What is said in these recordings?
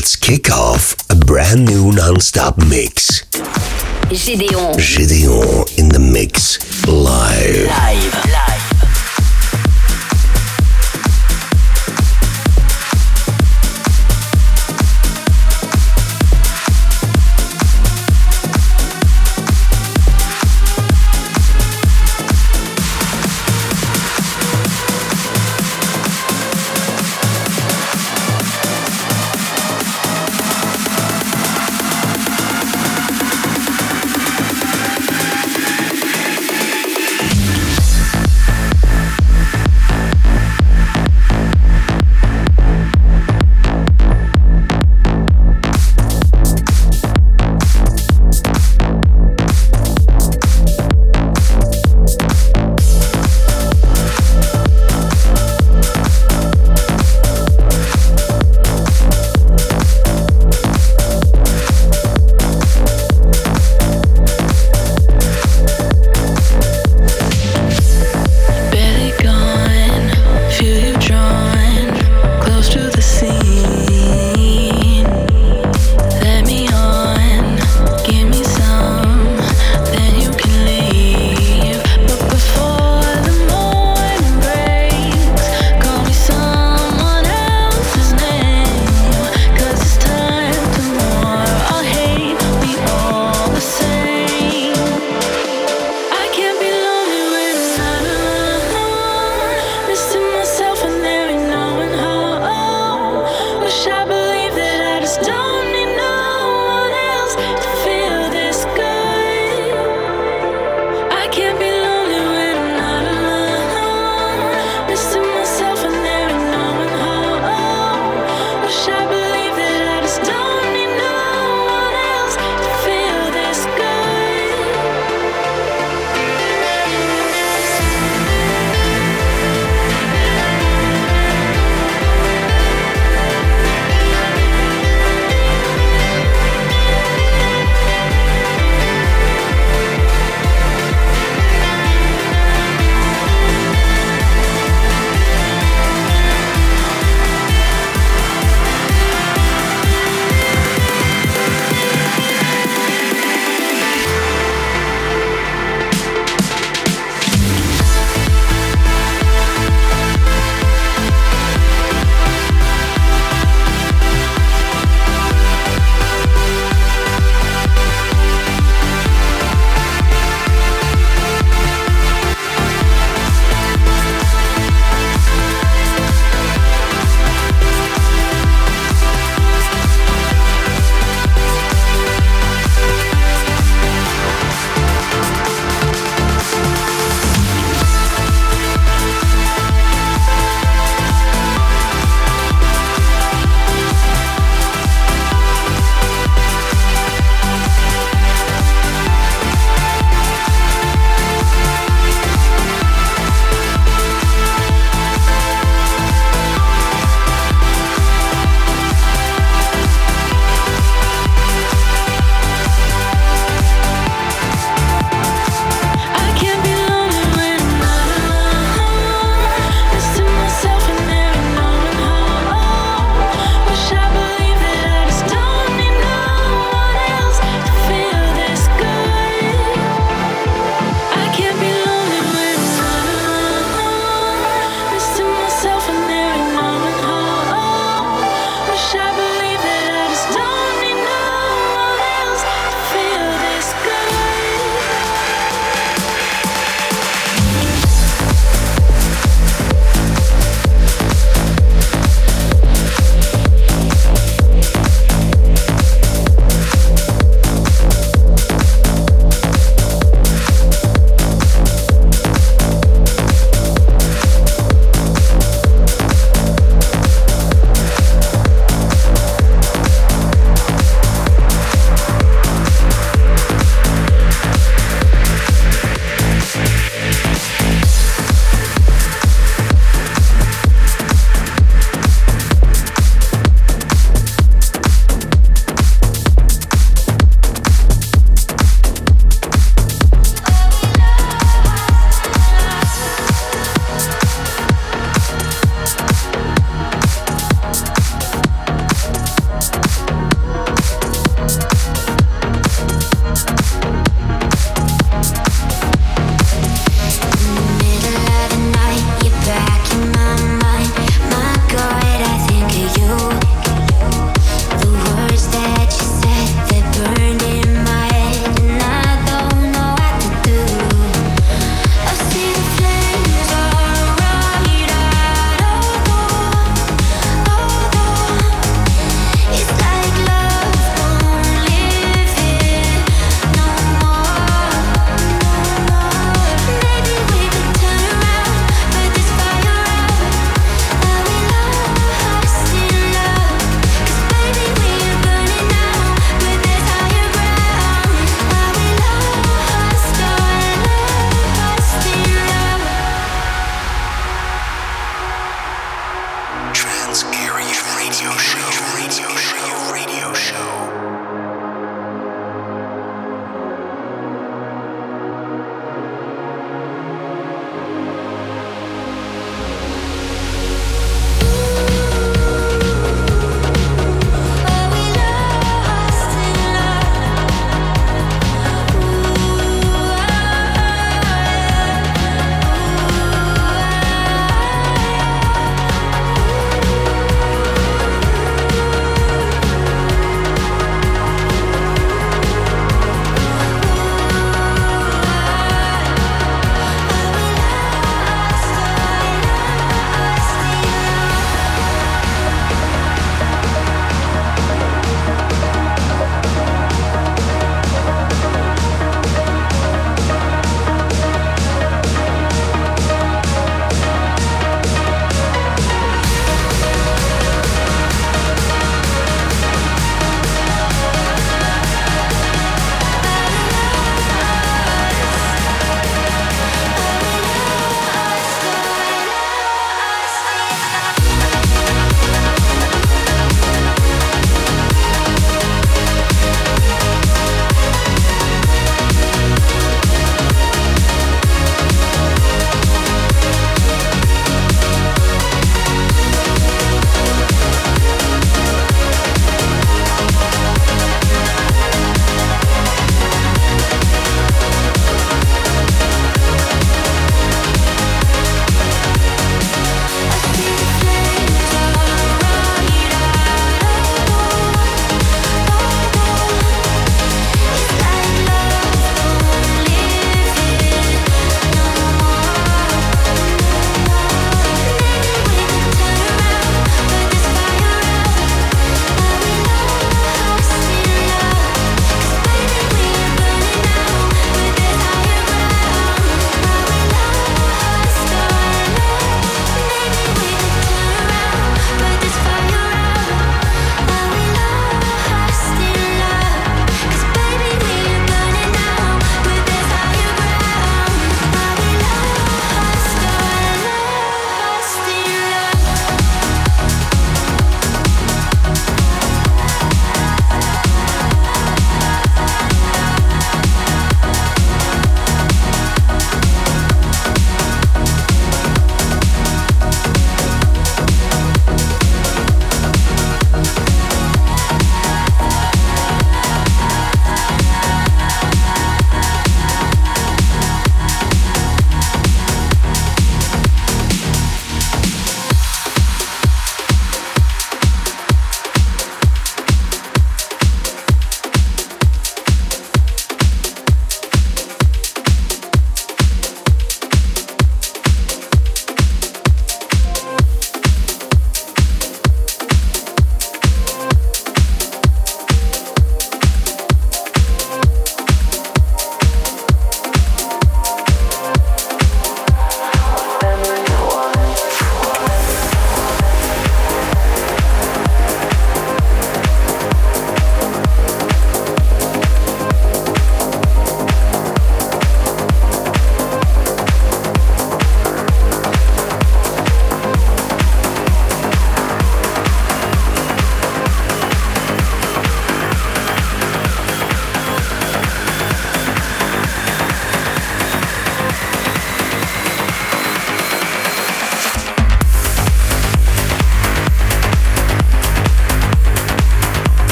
Let's kick off a brand new non-stop mix. Gédéon. Gideon in the mix. Live. Live.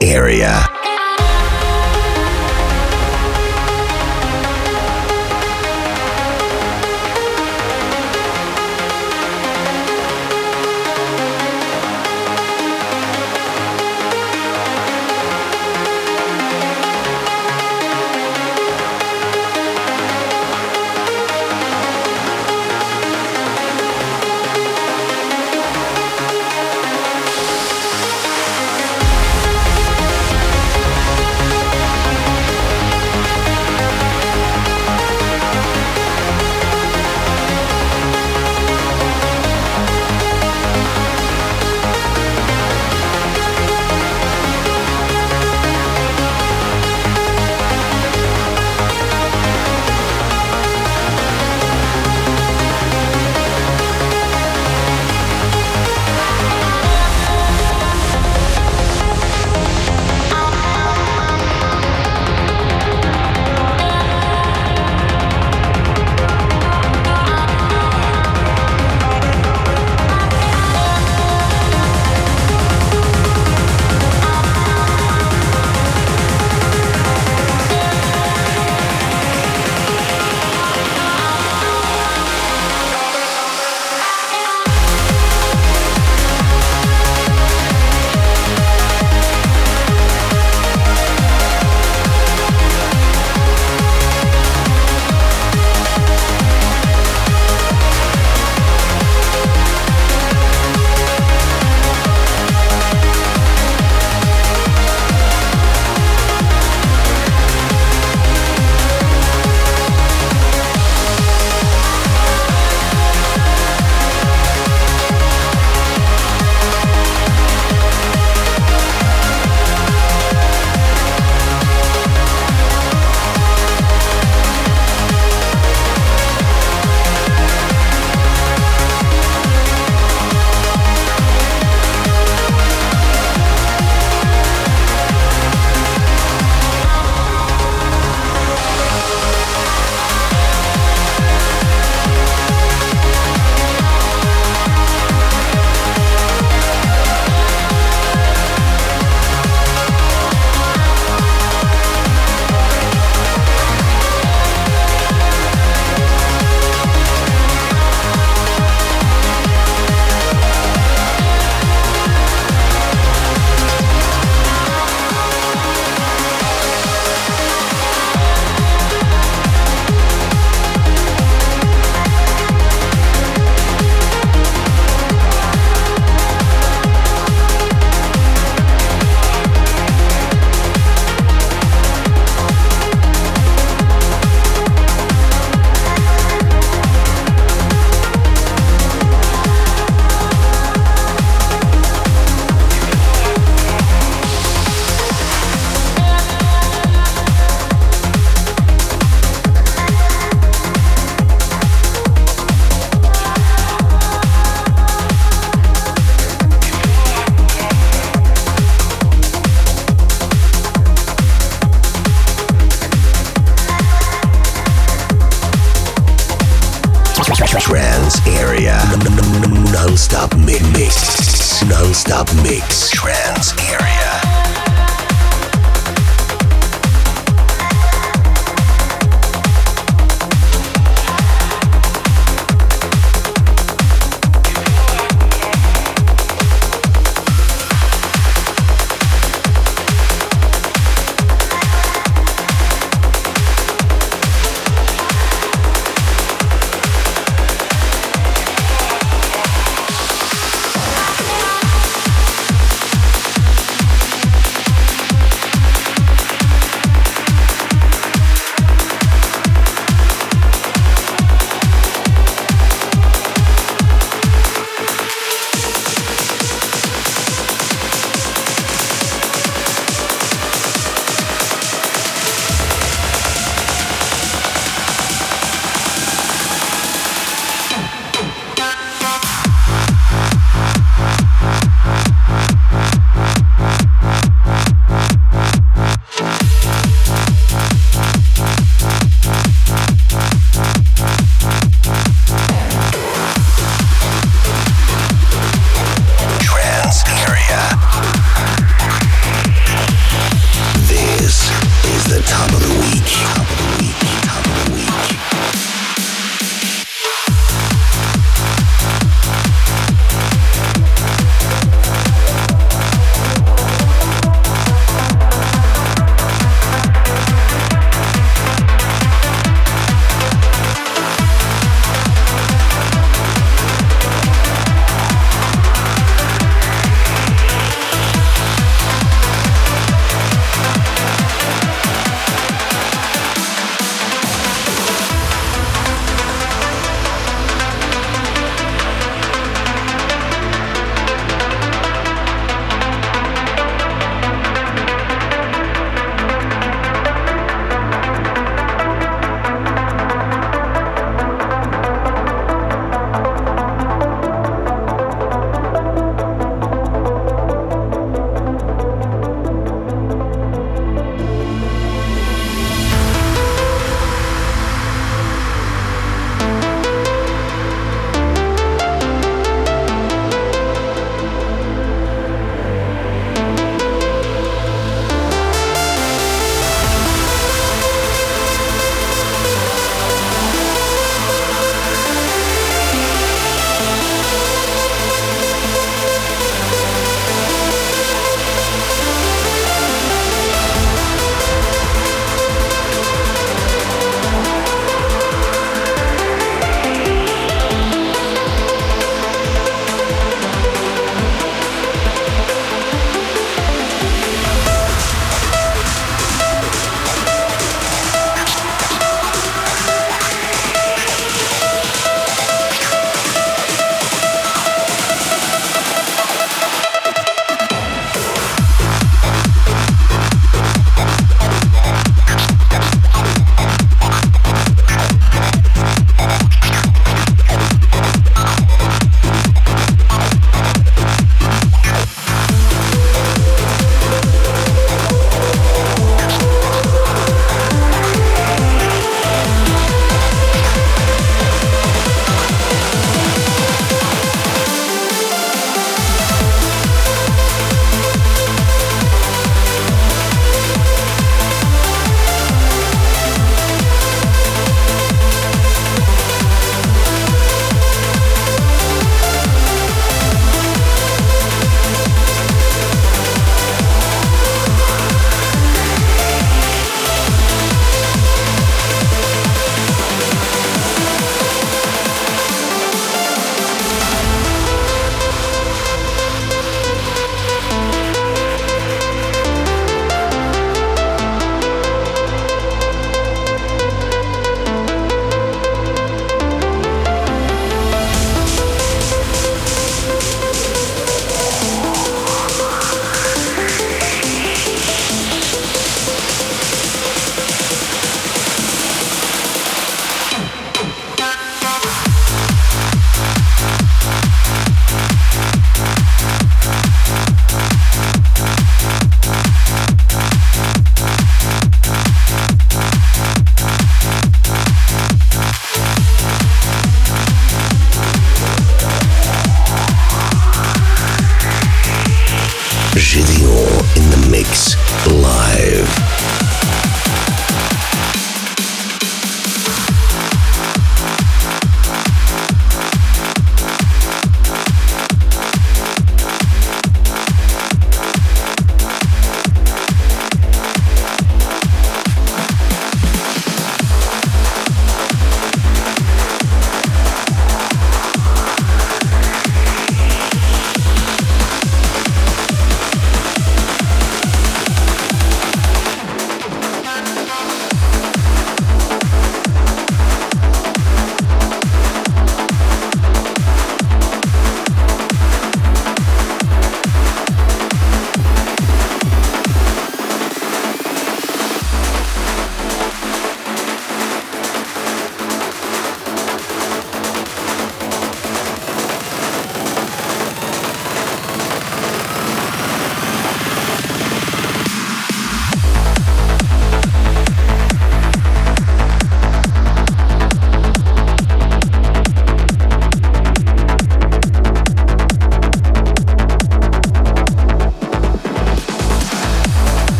Area.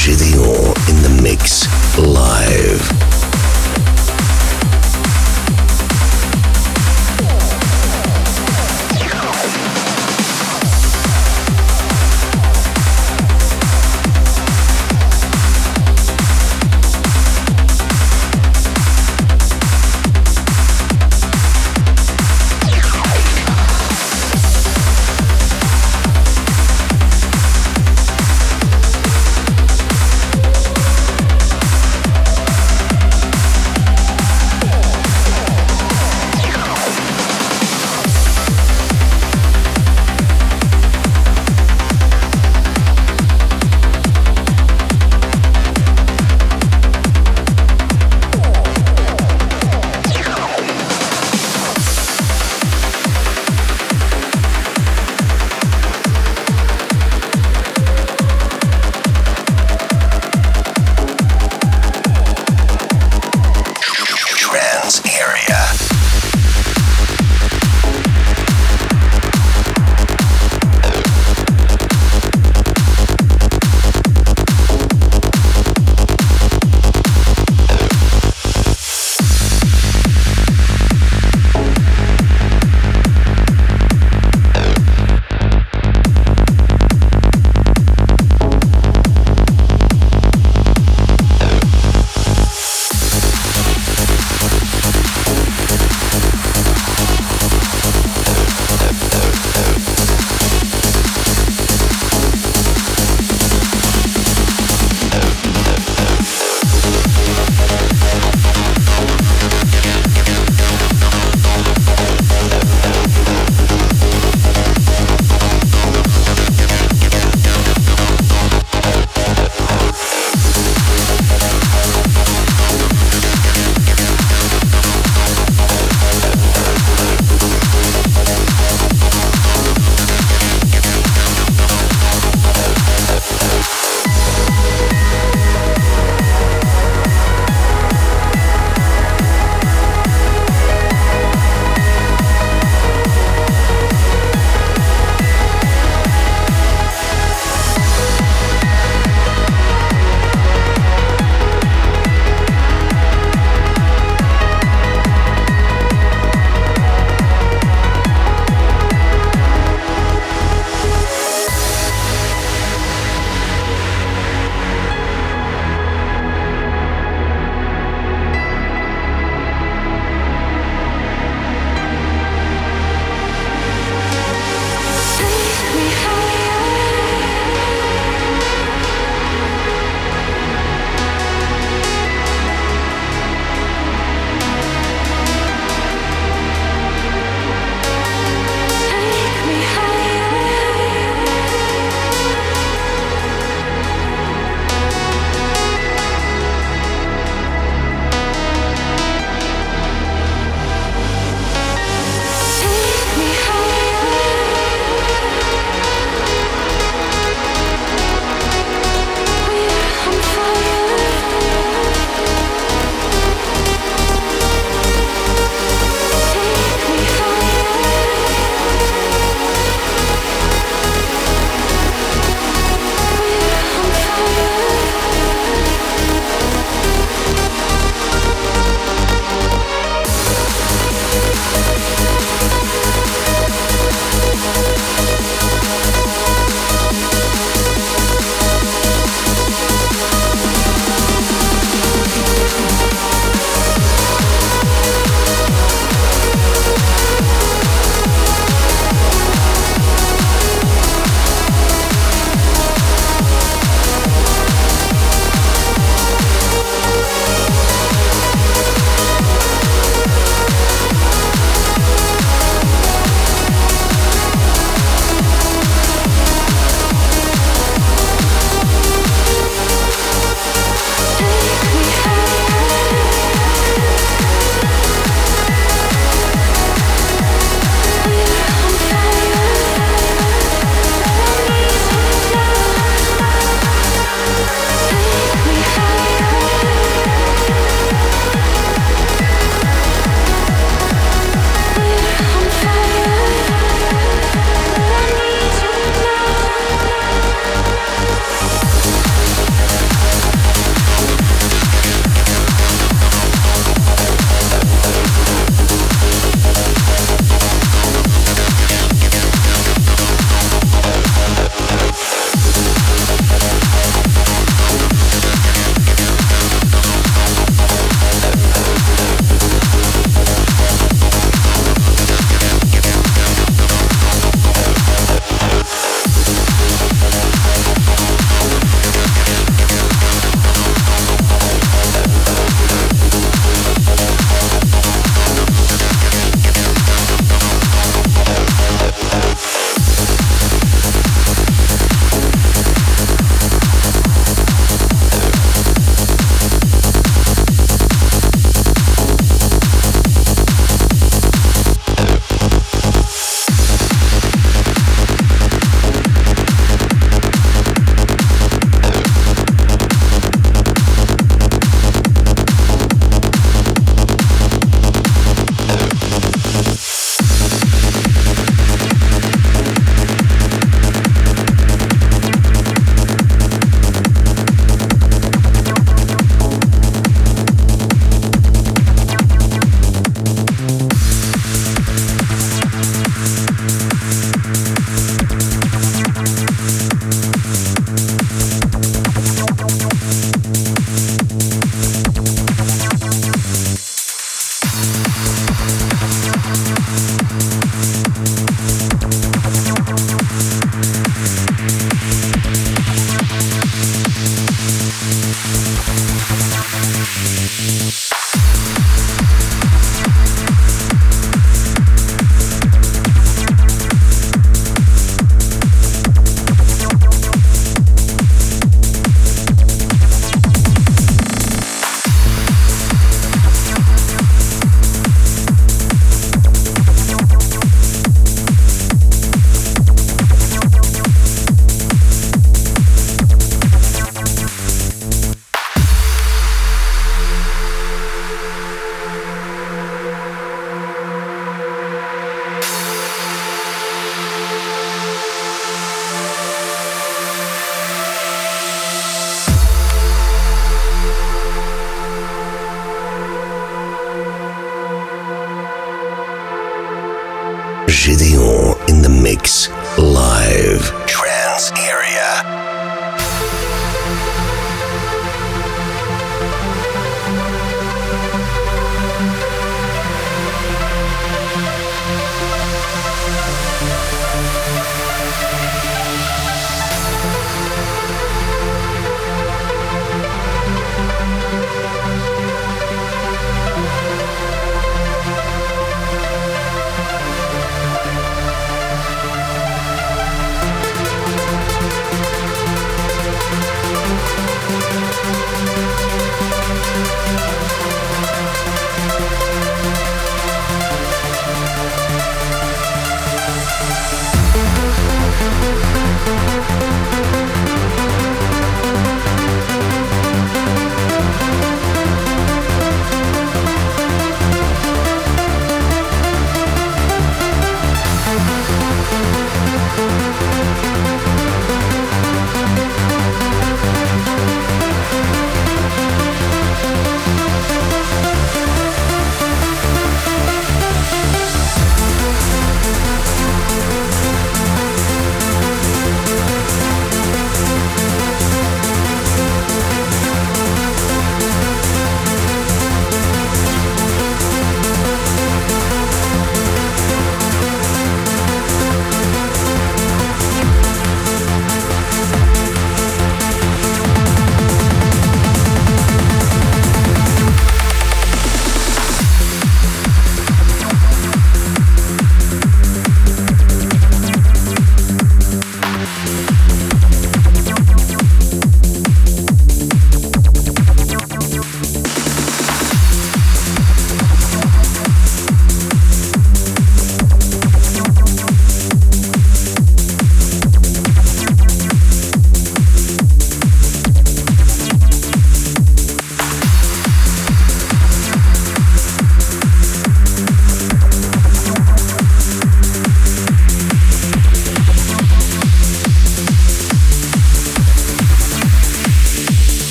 Gédéon in the mix live.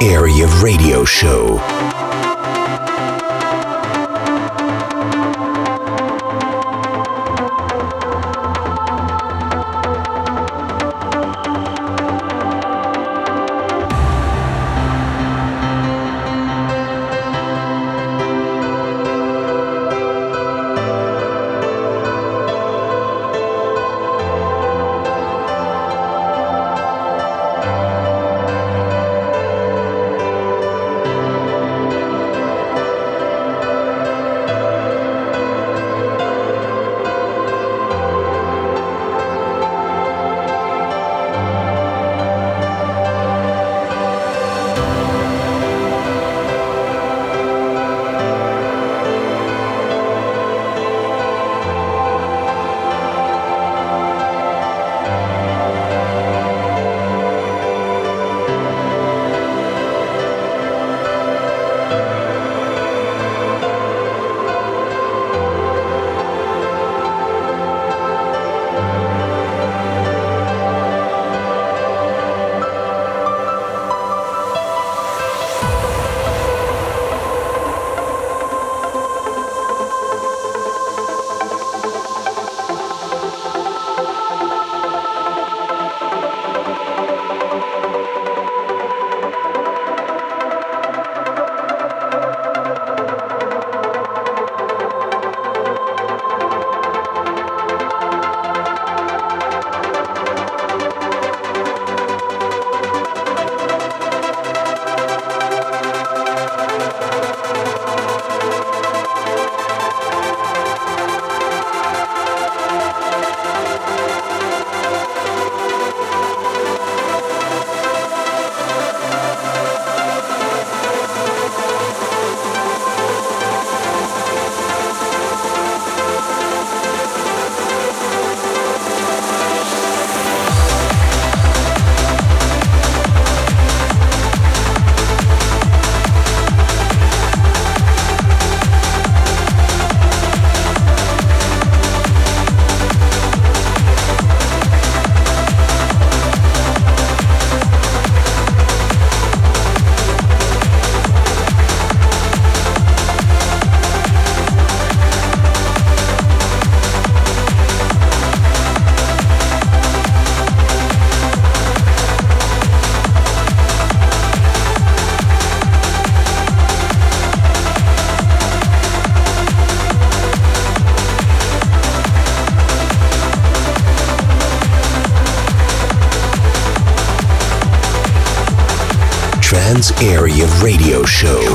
Area Radio Show. Of radio Show.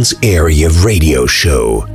Trans Area Radio Show.